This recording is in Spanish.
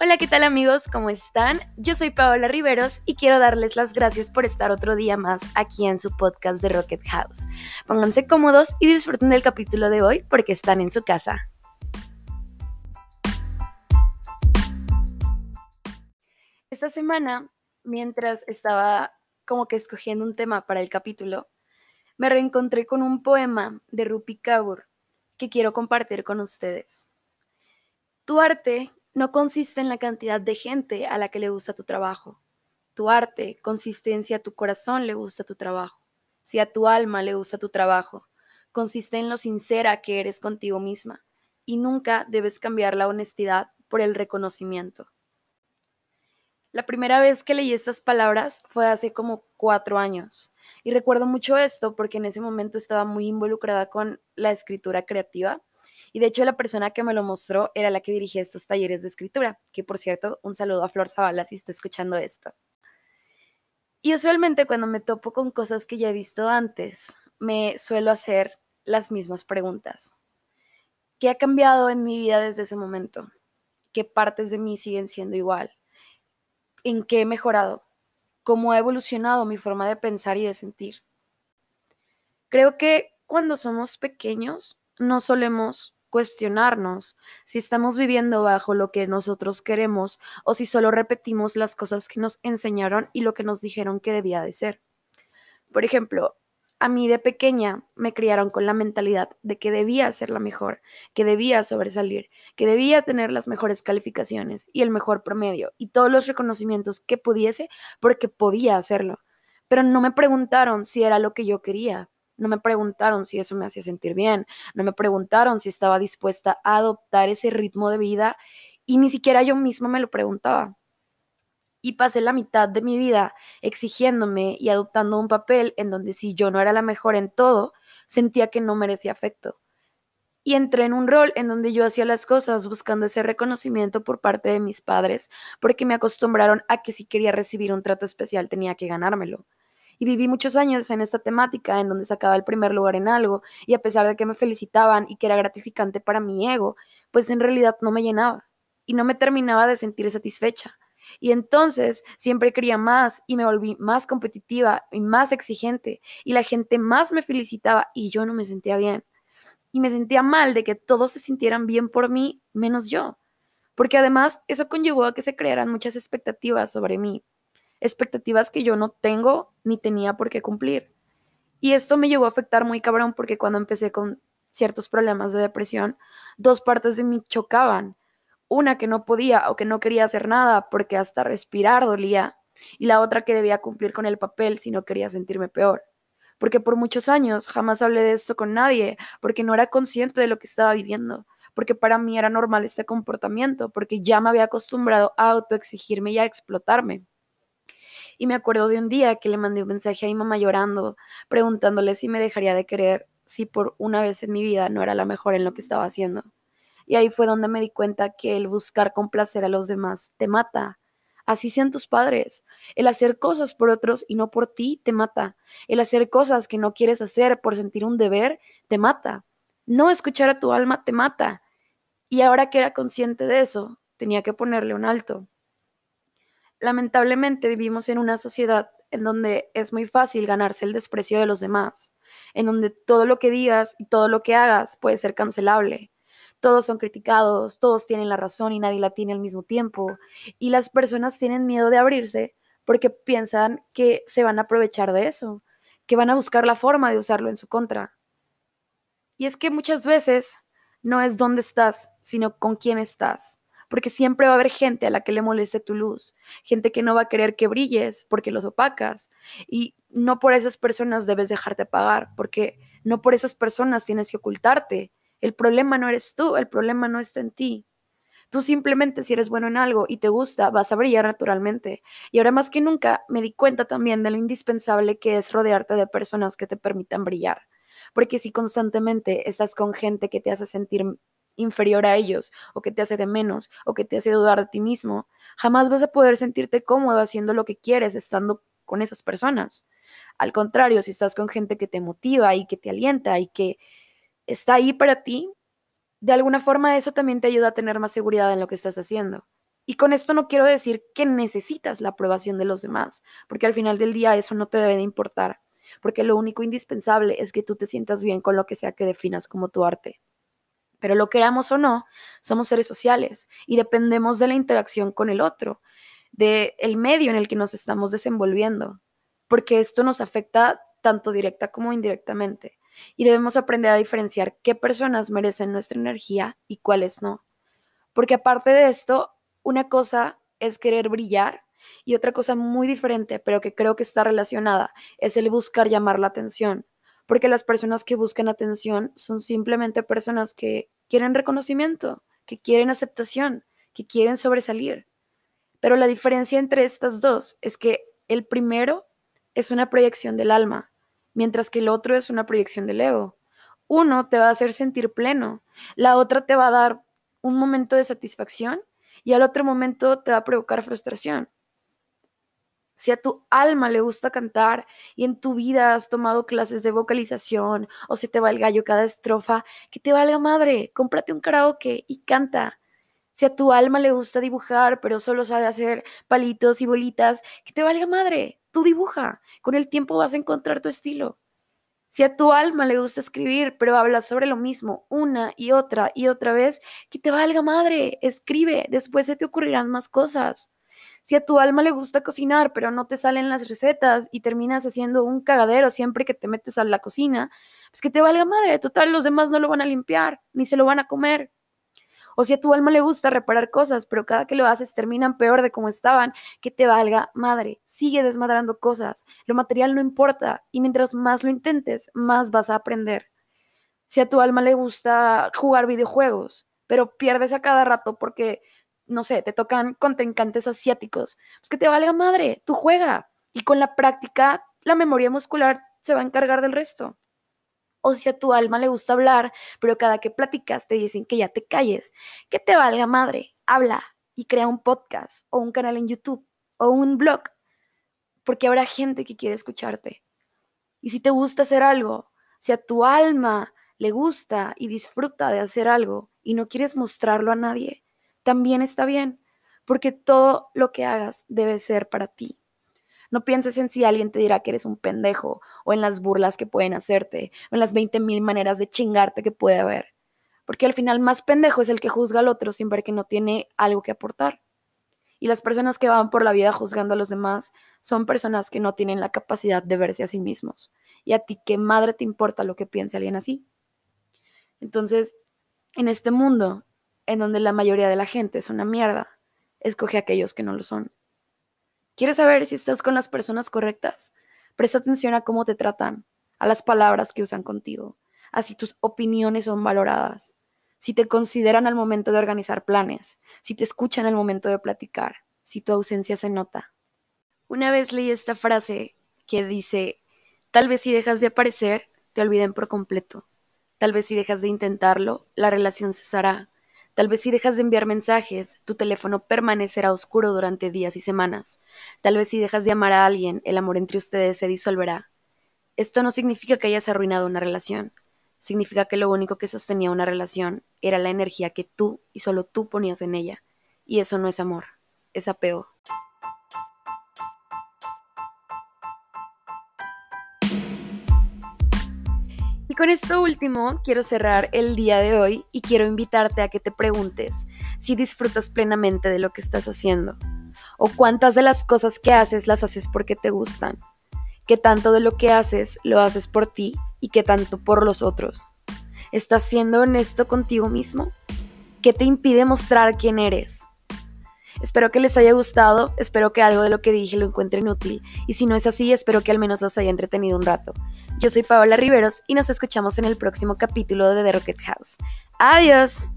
Hola, ¿qué tal amigos? ¿Cómo están? Yo soy Paola Riveros y quiero darles las gracias por estar otro día más aquí en su podcast de Rocket House. Pónganse cómodos y disfruten del capítulo de hoy porque están en su casa. Esta semana, mientras estaba como que escogiendo un tema para el capítulo, me reencontré con un poema de Rupi Kaur que quiero compartir con ustedes. Tu arte no consiste en la cantidad de gente a la que le gusta tu trabajo. Tu arte consiste en si a tu corazón le gusta tu trabajo, si a tu alma le gusta tu trabajo. Consiste en lo sincera que eres contigo misma y nunca debes cambiar la honestidad por el reconocimiento. La primera vez que leí estas palabras fue hace como cuatro años y recuerdo mucho esto porque en ese momento estaba muy involucrada con la escritura creativa y de hecho la persona que me lo mostró era la que dirigía estos talleres de escritura, que por cierto, un saludo a Flor Zavala si está escuchando esto. Y usualmente cuando me topo con cosas que ya he visto antes, me suelo hacer las mismas preguntas. ¿Qué ha cambiado en mi vida desde ese momento? ¿Qué partes de mí siguen siendo igual? ¿En qué he mejorado? ¿Cómo ha evolucionado mi forma de pensar y de sentir? Creo que cuando somos pequeños no solemos cuestionarnos si estamos viviendo bajo lo que nosotros queremos o si solo repetimos las cosas que nos enseñaron y lo que nos dijeron que debía de ser. Por ejemplo, a mí de pequeña me criaron con la mentalidad de que debía ser la mejor, que debía sobresalir, que debía tener las mejores calificaciones y el mejor promedio y todos los reconocimientos que pudiese porque podía hacerlo. Pero no me preguntaron si era lo que yo quería no me preguntaron si eso me hacía sentir bien, no me preguntaron si estaba dispuesta a adoptar ese ritmo de vida y ni siquiera yo misma me lo preguntaba. Y pasé la mitad de mi vida exigiéndome y adoptando un papel en donde si yo no era la mejor en todo, sentía que no merecía afecto. Y entré en un rol en donde yo hacía las cosas buscando ese reconocimiento por parte de mis padres, porque me acostumbraron a que si quería recibir un trato especial tenía que ganármelo y viví muchos años en esta temática en donde sacaba el primer lugar en algo y a pesar de que me felicitaban y que era gratificante para mi ego, pues en realidad no me llenaba y no me terminaba de sentir satisfecha. Y entonces siempre quería más y me volví más competitiva y más exigente y la gente más me felicitaba y yo no me sentía bien. Y me sentía mal de que todos se sintieran bien por mí menos yo. Porque además eso conllevó a que se crearan muchas expectativas sobre mí expectativas que yo no tengo ni tenía por qué cumplir. Y esto me llegó a afectar muy cabrón porque cuando empecé con ciertos problemas de depresión, dos partes de mí chocaban. Una que no podía o que no quería hacer nada porque hasta respirar dolía y la otra que debía cumplir con el papel si no quería sentirme peor. Porque por muchos años jamás hablé de esto con nadie, porque no era consciente de lo que estaba viviendo, porque para mí era normal este comportamiento, porque ya me había acostumbrado a autoexigirme y a explotarme. Y me acuerdo de un día que le mandé un mensaje a mi mamá llorando, preguntándole si me dejaría de querer si por una vez en mi vida no era la mejor en lo que estaba haciendo. Y ahí fue donde me di cuenta que el buscar complacer a los demás te mata. Así sean tus padres. El hacer cosas por otros y no por ti te mata. El hacer cosas que no quieres hacer por sentir un deber te mata. No escuchar a tu alma te mata. Y ahora que era consciente de eso, tenía que ponerle un alto. Lamentablemente vivimos en una sociedad en donde es muy fácil ganarse el desprecio de los demás, en donde todo lo que digas y todo lo que hagas puede ser cancelable. Todos son criticados, todos tienen la razón y nadie la tiene al mismo tiempo. Y las personas tienen miedo de abrirse porque piensan que se van a aprovechar de eso, que van a buscar la forma de usarlo en su contra. Y es que muchas veces no es dónde estás, sino con quién estás porque siempre va a haber gente a la que le moleste tu luz, gente que no va a querer que brilles porque los opacas y no por esas personas debes dejarte pagar, porque no por esas personas tienes que ocultarte. El problema no eres tú, el problema no está en ti. Tú simplemente si eres bueno en algo y te gusta, vas a brillar naturalmente. Y ahora más que nunca me di cuenta también de lo indispensable que es rodearte de personas que te permitan brillar. Porque si constantemente estás con gente que te hace sentir inferior a ellos o que te hace de menos o que te hace dudar de ti mismo, jamás vas a poder sentirte cómodo haciendo lo que quieres estando con esas personas. Al contrario, si estás con gente que te motiva y que te alienta y que está ahí para ti, de alguna forma eso también te ayuda a tener más seguridad en lo que estás haciendo. Y con esto no quiero decir que necesitas la aprobación de los demás, porque al final del día eso no te debe de importar, porque lo único indispensable es que tú te sientas bien con lo que sea que definas como tu arte. Pero lo queramos o no, somos seres sociales y dependemos de la interacción con el otro, del el medio en el que nos estamos desenvolviendo, porque esto nos afecta tanto directa como indirectamente. Y debemos aprender a diferenciar qué personas merecen nuestra energía y cuáles no. Porque aparte de esto, una cosa es querer brillar y otra cosa muy diferente, pero que creo que está relacionada, es el buscar llamar la atención porque las personas que buscan atención son simplemente personas que quieren reconocimiento, que quieren aceptación, que quieren sobresalir. Pero la diferencia entre estas dos es que el primero es una proyección del alma, mientras que el otro es una proyección del ego. Uno te va a hacer sentir pleno, la otra te va a dar un momento de satisfacción y al otro momento te va a provocar frustración si a tu alma le gusta cantar y en tu vida has tomado clases de vocalización o se te va el gallo cada estrofa, que te valga madre, cómprate un karaoke y canta. Si a tu alma le gusta dibujar, pero solo sabe hacer palitos y bolitas, que te valga madre, tú dibuja. Con el tiempo vas a encontrar tu estilo. Si a tu alma le gusta escribir, pero hablas sobre lo mismo una y otra y otra vez, que te valga madre, escribe, después se te ocurrirán más cosas. Si a tu alma le gusta cocinar, pero no te salen las recetas y terminas haciendo un cagadero siempre que te metes a la cocina, pues que te valga madre, total, los demás no lo van a limpiar, ni se lo van a comer. O si a tu alma le gusta reparar cosas, pero cada que lo haces terminan peor de como estaban, que te valga madre, sigue desmadrando cosas. Lo material no importa y mientras más lo intentes, más vas a aprender. Si a tu alma le gusta jugar videojuegos, pero pierdes a cada rato porque no sé, te tocan contrincantes asiáticos, pues que te valga madre, tú juega. Y con la práctica, la memoria muscular se va a encargar del resto. O si a tu alma le gusta hablar, pero cada que platicas te dicen que ya te calles, que te valga madre, habla y crea un podcast o un canal en YouTube o un blog, porque habrá gente que quiere escucharte. Y si te gusta hacer algo, si a tu alma le gusta y disfruta de hacer algo y no quieres mostrarlo a nadie, también está bien, porque todo lo que hagas debe ser para ti. No pienses en si alguien te dirá que eres un pendejo, o en las burlas que pueden hacerte, o en las 20 mil maneras de chingarte que puede haber. Porque al final más pendejo es el que juzga al otro sin ver que no tiene algo que aportar. Y las personas que van por la vida juzgando a los demás son personas que no tienen la capacidad de verse a sí mismos. Y a ti, ¿qué madre te importa lo que piense alguien así? Entonces, en este mundo en donde la mayoría de la gente es una mierda, escoge a aquellos que no lo son. ¿Quieres saber si estás con las personas correctas? Presta atención a cómo te tratan, a las palabras que usan contigo, a si tus opiniones son valoradas, si te consideran al momento de organizar planes, si te escuchan al momento de platicar, si tu ausencia se nota. Una vez leí esta frase que dice, tal vez si dejas de aparecer, te olviden por completo. Tal vez si dejas de intentarlo, la relación cesará Tal vez si dejas de enviar mensajes, tu teléfono permanecerá oscuro durante días y semanas. Tal vez si dejas de amar a alguien, el amor entre ustedes se disolverá. Esto no significa que hayas arruinado una relación. Significa que lo único que sostenía una relación era la energía que tú y solo tú ponías en ella. Y eso no es amor, es apego. Con esto último quiero cerrar el día de hoy y quiero invitarte a que te preguntes si disfrutas plenamente de lo que estás haciendo o cuántas de las cosas que haces las haces porque te gustan, qué tanto de lo que haces lo haces por ti y qué tanto por los otros. ¿Estás siendo honesto contigo mismo? ¿Qué te impide mostrar quién eres? Espero que les haya gustado, espero que algo de lo que dije lo encuentren útil y si no es así, espero que al menos los haya entretenido un rato. Yo soy Paola Riveros y nos escuchamos en el próximo capítulo de The Rocket House. Adiós.